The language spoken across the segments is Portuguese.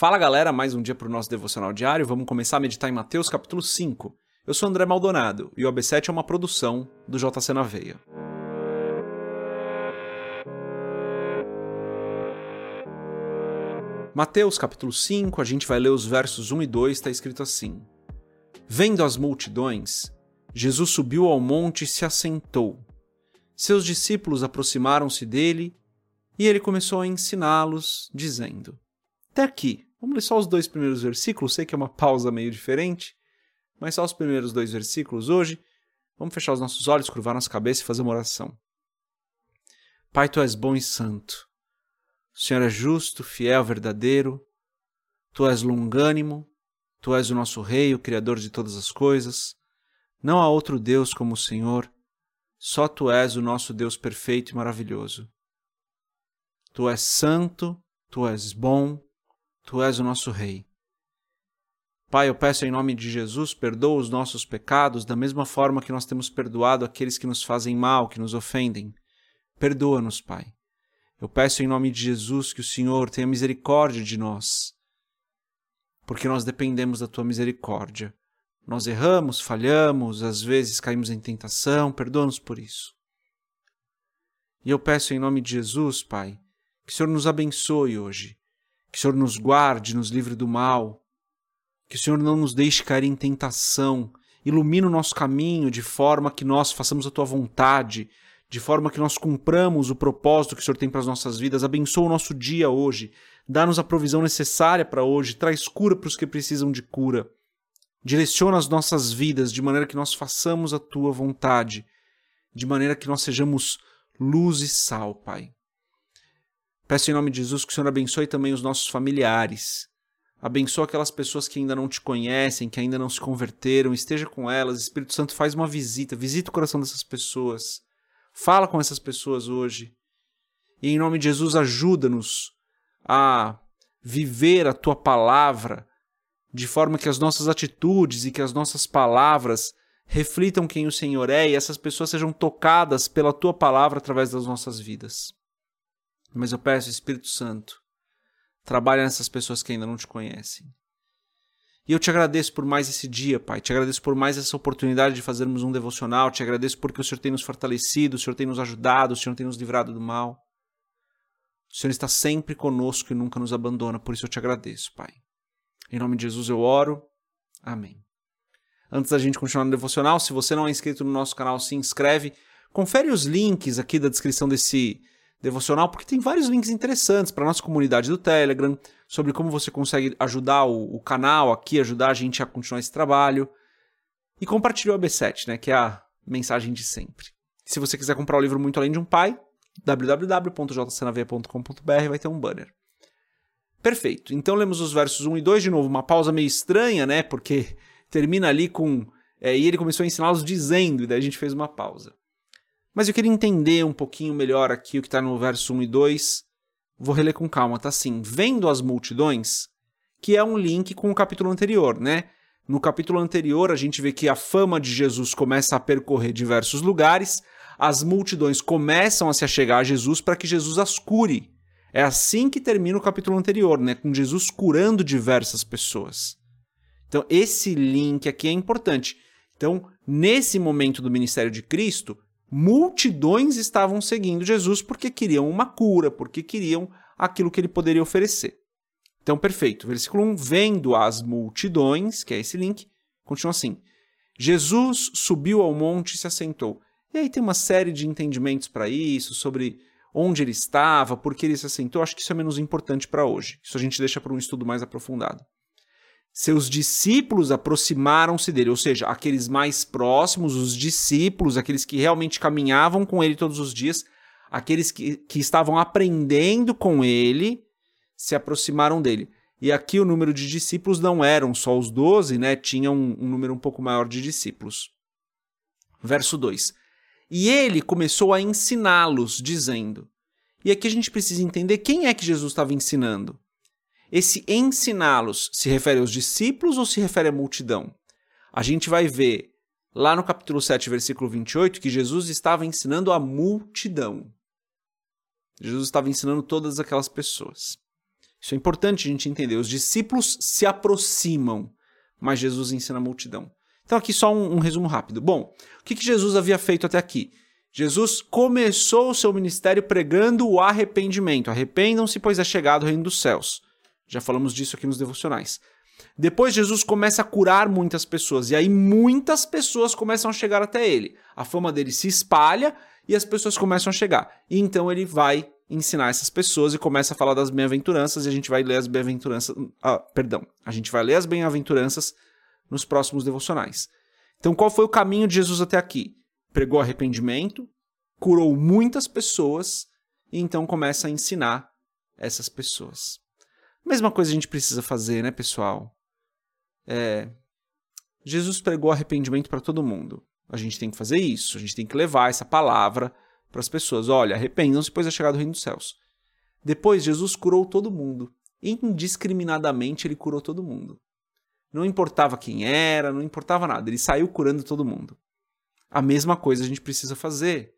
Fala galera, mais um dia para o nosso devocional diário. Vamos começar a meditar em Mateus capítulo 5. Eu sou André Maldonado e o AB7 é uma produção do JC na Veia. Mateus capítulo 5, a gente vai ler os versos 1 e 2, está escrito assim: Vendo as multidões, Jesus subiu ao monte e se assentou. Seus discípulos aproximaram-se dele e ele começou a ensiná-los, dizendo: Até aqui, vamos ler só os dois primeiros versículos, sei que é uma pausa meio diferente, mas só os primeiros dois versículos hoje. Vamos fechar os nossos olhos, curvar nossa cabeça e fazer uma oração. Pai, tu és bom e santo. O Senhor é justo, fiel, verdadeiro. Tu és longânimo. Tu és o nosso Rei, o Criador de todas as coisas. Não há outro Deus como o Senhor. Só tu és o nosso Deus perfeito e maravilhoso. Tu és santo, tu és bom, tu és o nosso Rei. Pai, eu peço em nome de Jesus, perdoa os nossos pecados da mesma forma que nós temos perdoado aqueles que nos fazem mal, que nos ofendem. Perdoa-nos, Pai. Eu peço em nome de Jesus que o Senhor tenha misericórdia de nós, porque nós dependemos da tua misericórdia. Nós erramos, falhamos, às vezes caímos em tentação, perdoa-nos por isso. E eu peço em nome de Jesus, Pai, que o Senhor nos abençoe hoje, que o Senhor nos guarde, nos livre do mal, que o Senhor não nos deixe cair em tentação, ilumine o nosso caminho de forma que nós façamos a tua vontade, de forma que nós cumpramos o propósito que o Senhor tem para as nossas vidas. Abençoa o nosso dia hoje, dá-nos a provisão necessária para hoje, traz cura para os que precisam de cura. Direciona as nossas vidas de maneira que nós façamos a tua vontade, de maneira que nós sejamos luz e sal, Pai. Peço em nome de Jesus que o Senhor abençoe também os nossos familiares. Abençoa aquelas pessoas que ainda não te conhecem, que ainda não se converteram, esteja com elas. Espírito Santo, faz uma visita, visita o coração dessas pessoas Fala com essas pessoas hoje. E em nome de Jesus, ajuda-nos a viver a tua palavra de forma que as nossas atitudes e que as nossas palavras reflitam quem o Senhor é e essas pessoas sejam tocadas pela tua palavra através das nossas vidas. Mas eu peço, Espírito Santo, trabalha nessas pessoas que ainda não te conhecem. E eu te agradeço por mais esse dia, Pai. Te agradeço por mais essa oportunidade de fazermos um devocional. Te agradeço porque o Senhor tem nos fortalecido, o Senhor tem nos ajudado, o Senhor tem nos livrado do mal. O Senhor está sempre conosco e nunca nos abandona. Por isso eu te agradeço, Pai. Em nome de Jesus eu oro. Amém. Antes da gente continuar no devocional, se você não é inscrito no nosso canal, se inscreve. Confere os links aqui da descrição desse devocional, porque tem vários links interessantes para nossa comunidade do Telegram, sobre como você consegue ajudar o, o, canal aqui, ajudar a gente a continuar esse trabalho. E compartilhe o AB7, né, que é a mensagem de sempre. Se você quiser comprar o livro Muito Além de um Pai, www.jcnav.com.br vai ter um banner. Perfeito. Então lemos os versos 1 e 2 de novo, uma pausa meio estranha, né? Porque termina ali com. É, e ele começou a ensiná-los dizendo, e daí a gente fez uma pausa. Mas eu queria entender um pouquinho melhor aqui o que está no verso 1 e 2. Vou reler com calma, tá assim. Vendo as multidões, que é um link com o capítulo anterior, né? No capítulo anterior, a gente vê que a fama de Jesus começa a percorrer diversos lugares, as multidões começam a se achegar a Jesus para que Jesus as cure. É assim que termina o capítulo anterior, né? Com Jesus curando diversas pessoas. Então, esse link aqui é importante. Então, nesse momento do ministério de Cristo, multidões estavam seguindo Jesus porque queriam uma cura, porque queriam aquilo que ele poderia oferecer. Então, perfeito. Versículo 1: Vendo as multidões, que é esse link, continua assim: Jesus subiu ao monte e se assentou. E aí tem uma série de entendimentos para isso, sobre onde ele estava, por que ele se assentou. Acho que isso é menos importante para hoje. Isso a gente deixa para um estudo mais aprofundado seus discípulos aproximaram-se dele, ou seja, aqueles mais próximos, os discípulos, aqueles que realmente caminhavam com ele todos os dias, aqueles que, que estavam aprendendo com ele, se aproximaram dele. E aqui o número de discípulos não eram só os doze, né? Tinha um, um número um pouco maior de discípulos. Verso 2. E ele começou a ensiná-los, dizendo. E aqui a gente precisa entender quem é que Jesus estava ensinando. Esse ensiná-los se refere aos discípulos ou se refere à multidão? A gente vai ver lá no capítulo 7, versículo 28, que Jesus estava ensinando a multidão. Jesus estava ensinando todas aquelas pessoas. Isso é importante a gente entender. Os discípulos se aproximam, mas Jesus ensina a multidão. Então, aqui só um, um resumo rápido. Bom, o que, que Jesus havia feito até aqui? Jesus começou o seu ministério pregando o arrependimento. Arrependam-se, pois é chegado o reino dos céus. Já falamos disso aqui nos devocionais. Depois Jesus começa a curar muitas pessoas e aí muitas pessoas começam a chegar até ele. A fama dele se espalha e as pessoas começam a chegar. E então ele vai ensinar essas pessoas e começa a falar das bem-aventuranças e a gente vai ler as bem-aventuranças, ah, perdão, a gente vai ler as bem-aventuranças nos próximos devocionais. Então qual foi o caminho de Jesus até aqui? Pregou arrependimento, curou muitas pessoas e então começa a ensinar essas pessoas. Mesma coisa a gente precisa fazer, né, pessoal? É, Jesus pregou arrependimento para todo mundo. A gente tem que fazer isso, a gente tem que levar essa palavra para as pessoas: olha, arrependam-se, pois é chegado o reino dos céus. Depois, Jesus curou todo mundo. Indiscriminadamente, ele curou todo mundo. Não importava quem era, não importava nada, ele saiu curando todo mundo. A mesma coisa a gente precisa fazer.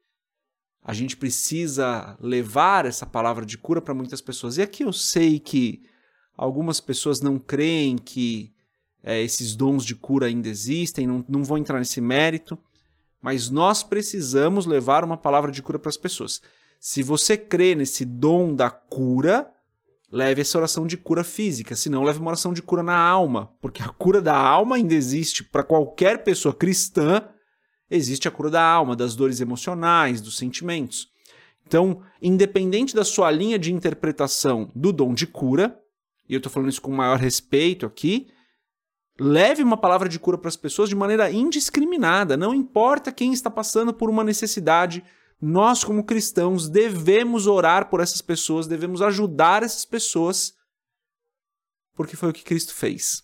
A gente precisa levar essa palavra de cura para muitas pessoas. E aqui eu sei que algumas pessoas não creem que é, esses dons de cura ainda existem, não, não vou entrar nesse mérito mas nós precisamos levar uma palavra de cura para as pessoas. Se você crê nesse dom da cura, leve essa oração de cura física, se não, leve uma oração de cura na alma, porque a cura da alma ainda existe para qualquer pessoa cristã. Existe a cura da alma, das dores emocionais, dos sentimentos. Então, independente da sua linha de interpretação do dom de cura, e eu estou falando isso com maior respeito aqui, Leve uma palavra de cura para as pessoas de maneira indiscriminada, não importa quem está passando por uma necessidade. Nós, como cristãos, devemos orar por essas pessoas, devemos ajudar essas pessoas, porque foi o que Cristo fez.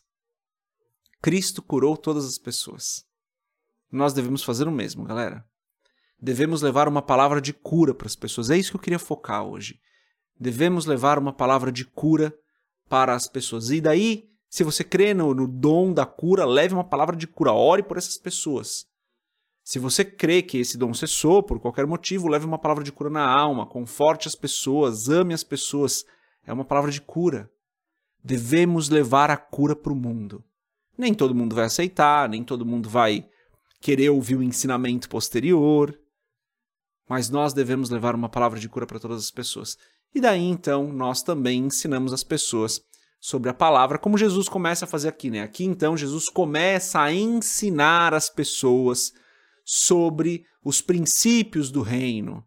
Cristo curou todas as pessoas. Nós devemos fazer o mesmo, galera. Devemos levar uma palavra de cura para as pessoas. É isso que eu queria focar hoje. Devemos levar uma palavra de cura para as pessoas. E daí se você crê no, no dom da cura, leve uma palavra de cura, ore por essas pessoas. Se você crê que esse dom cessou por qualquer motivo, leve uma palavra de cura na alma, conforte as pessoas, ame as pessoas. É uma palavra de cura. Devemos levar a cura para o mundo. Nem todo mundo vai aceitar, nem todo mundo vai querer ouvir o ensinamento posterior, mas nós devemos levar uma palavra de cura para todas as pessoas. E daí então nós também ensinamos as pessoas sobre a palavra, como Jesus começa a fazer aqui, né? Aqui então Jesus começa a ensinar as pessoas sobre os princípios do reino.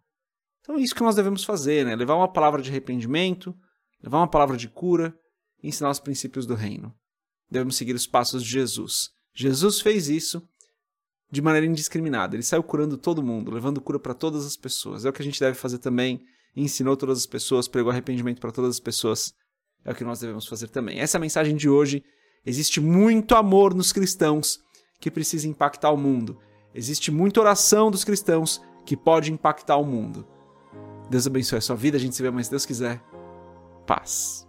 Então é isso que nós devemos fazer, né? Levar uma palavra de arrependimento, levar uma palavra de cura ensinar os princípios do reino. Devemos seguir os passos de Jesus. Jesus fez isso de maneira indiscriminada. Ele saiu curando todo mundo, levando cura para todas as pessoas. É o que a gente deve fazer também. Ensinou todas as pessoas, pregou arrependimento para todas as pessoas é o que nós devemos fazer também. Essa é a mensagem de hoje. Existe muito amor nos cristãos que precisa impactar o mundo. Existe muita oração dos cristãos que pode impactar o mundo. Deus abençoe a sua vida. A gente se vê mais se Deus quiser. Paz.